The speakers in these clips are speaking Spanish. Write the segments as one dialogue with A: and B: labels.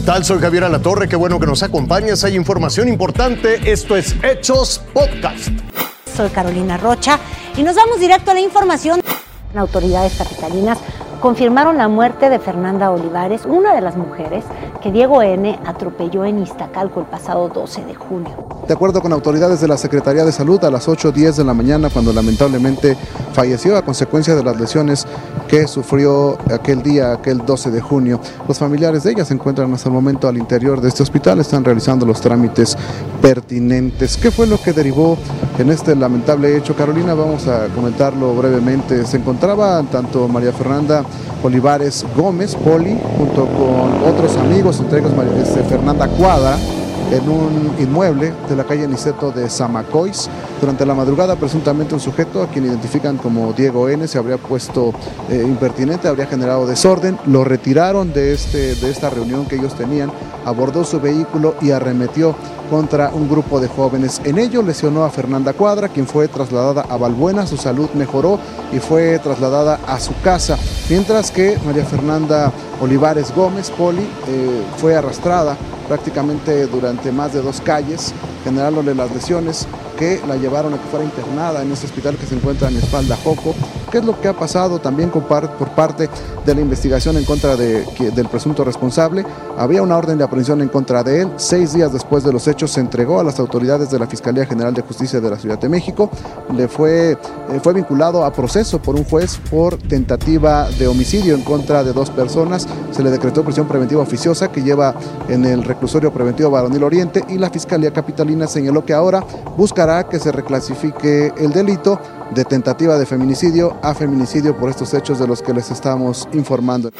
A: tal? Soy Javier Alatorre, qué bueno que nos acompañes. Hay información importante. Esto es Hechos Podcast.
B: Soy Carolina Rocha y nos vamos directo a la información. Autoridades capitalinas confirmaron la muerte de Fernanda Olivares, una de las mujeres que Diego N. atropelló en Iztacalco el pasado 12 de junio.
C: De acuerdo con autoridades de la Secretaría de Salud, a las 8.10 de la mañana, cuando lamentablemente falleció a consecuencia de las lesiones que sufrió aquel día, aquel 12 de junio. Los familiares de ella se encuentran hasta el momento al interior de este hospital, están realizando los trámites pertinentes. ¿Qué fue lo que derivó en este lamentable hecho? Carolina, vamos a comentarlo brevemente. Se encontraba tanto María Fernanda Olivares Gómez, Poli, junto con otros amigos, entre ellos este, Fernanda Cuadra, en un inmueble de la calle Niceto de Zamacois. Durante la madrugada, presuntamente un sujeto a quien identifican como Diego N se habría puesto eh, impertinente, habría generado desorden, lo retiraron de, este, de esta reunión que ellos tenían, abordó su vehículo y arremetió contra un grupo de jóvenes. En ello lesionó a Fernanda Cuadra, quien fue trasladada a Balbuena, su salud mejoró y fue trasladada a su casa, mientras que María Fernanda Olivares Gómez, Poli, eh, fue arrastrada prácticamente durante más de dos calles, generándole las lesiones que la llevaron a que fuera internada en este hospital que se encuentra en Espalda Joco. ¿Qué es lo que ha pasado también por parte de la investigación en contra de, del presunto responsable? Había una orden de aprehensión en contra de él. Seis días después de los hechos se entregó a las autoridades de la Fiscalía General de Justicia de la Ciudad de México. Le fue, eh, fue vinculado a proceso por un juez por tentativa de homicidio en contra de dos personas. Se le decretó prisión preventiva oficiosa que lleva en el reclusorio preventivo Baronil Oriente y la Fiscalía Capitalina señaló que ahora buscará que se reclasifique el delito de tentativa de feminicidio a feminicidio por estos hechos de los que les estamos informando.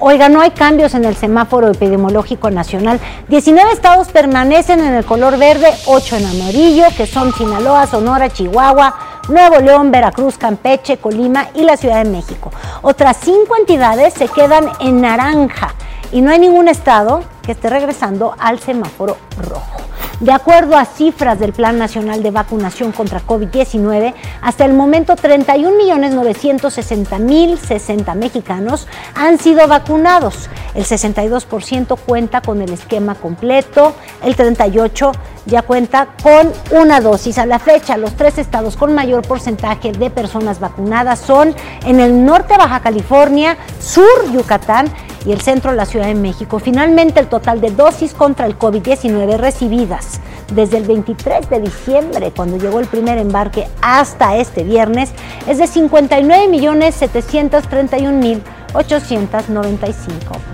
B: Oiga, no hay cambios en el semáforo epidemiológico nacional. 19 estados permanecen en el color verde, 8 en amarillo, que son Sinaloa, Sonora, Chihuahua, Nuevo León, Veracruz, Campeche, Colima y la Ciudad de México. Otras 5 entidades se quedan en naranja y no hay ningún estado que esté regresando al semáforo rojo. De acuerdo a cifras del Plan Nacional de Vacunación contra COVID-19, hasta el momento 31.960.060 mexicanos han sido vacunados. El 62% cuenta con el esquema completo, el 38% ya cuenta con una dosis. A la fecha, los tres estados con mayor porcentaje de personas vacunadas son en el norte Baja California, sur Yucatán y el centro de la Ciudad de México. Finalmente, el total de dosis contra el COVID-19 recibidas desde el 23 de diciembre, cuando llegó el primer embarque, hasta este viernes, es de 59.731.895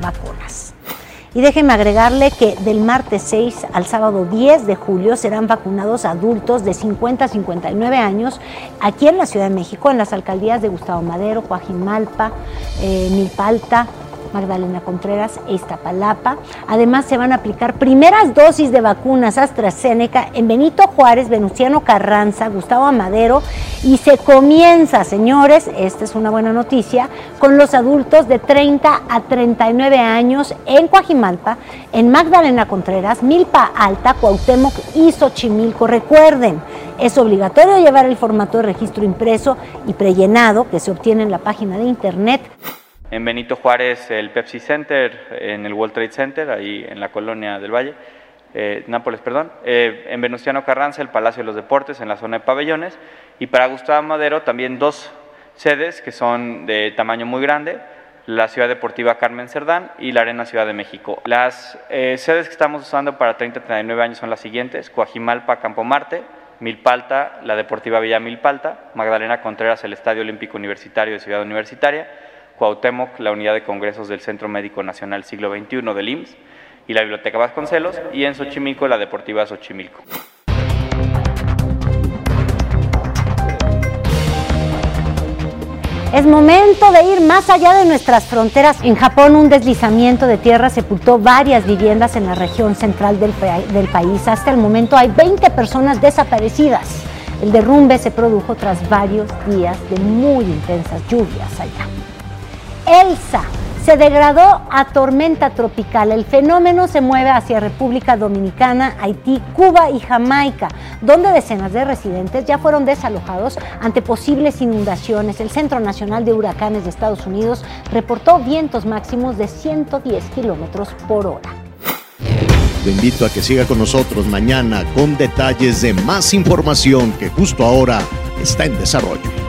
B: vacunas. Y déjenme agregarle que del martes 6 al sábado 10 de julio serán vacunados adultos de 50 a 59 años aquí en la Ciudad de México, en las alcaldías de Gustavo Madero, Coajimalpa, eh, Milpalta, Magdalena Contreras e Iztapalapa. Además, se van a aplicar primeras dosis de vacunas AstraZeneca en Benito Juárez, Venustiano Carranza, Gustavo Amadero y se comienza, señores, esta es una buena noticia, con los adultos de 30 a 39 años en Coajimalpa, en Magdalena Contreras, Milpa Alta, Cuauhtémoc y Xochimilco. Recuerden, es obligatorio llevar el formato de registro impreso y prellenado que se obtiene en la página de internet
D: en Benito Juárez el Pepsi Center, en el World Trade Center, ahí en la colonia del Valle, eh, Nápoles, perdón, eh, en Venustiano Carranza el Palacio de los Deportes, en la zona de pabellones, y para Gustavo Madero también dos sedes que son de tamaño muy grande, la Ciudad Deportiva Carmen Cerdán y la Arena Ciudad de México. Las eh, sedes que estamos usando para 30-39 años son las siguientes, Coajimalpa, Campo Marte, Milpalta, la Deportiva Villa Milpalta, Magdalena Contreras, el Estadio Olímpico Universitario de Ciudad Universitaria, Cuauhtémoc, la unidad de congresos del Centro Médico Nacional Siglo XXI del IMSS y la Biblioteca Vasconcelos, y en Xochimilco la Deportiva Xochimilco.
B: Es momento de ir más allá de nuestras fronteras. En Japón, un deslizamiento de tierra sepultó varias viviendas en la región central del, del, país. Hasta el momento hay 20 personas desaparecidas. El derrumbe se produjo tras varios días de muy intensas lluvias allá. Elsa se degradó a tormenta tropical. El fenómeno se mueve hacia República Dominicana, Haití, Cuba y Jamaica, donde decenas de residentes ya fueron desalojados ante posibles inundaciones. El Centro Nacional de Huracanes de Estados Unidos reportó vientos máximos de 110 kilómetros por hora.
A: Lo invito a que siga con nosotros mañana con detalles de más información que justo ahora está en desarrollo.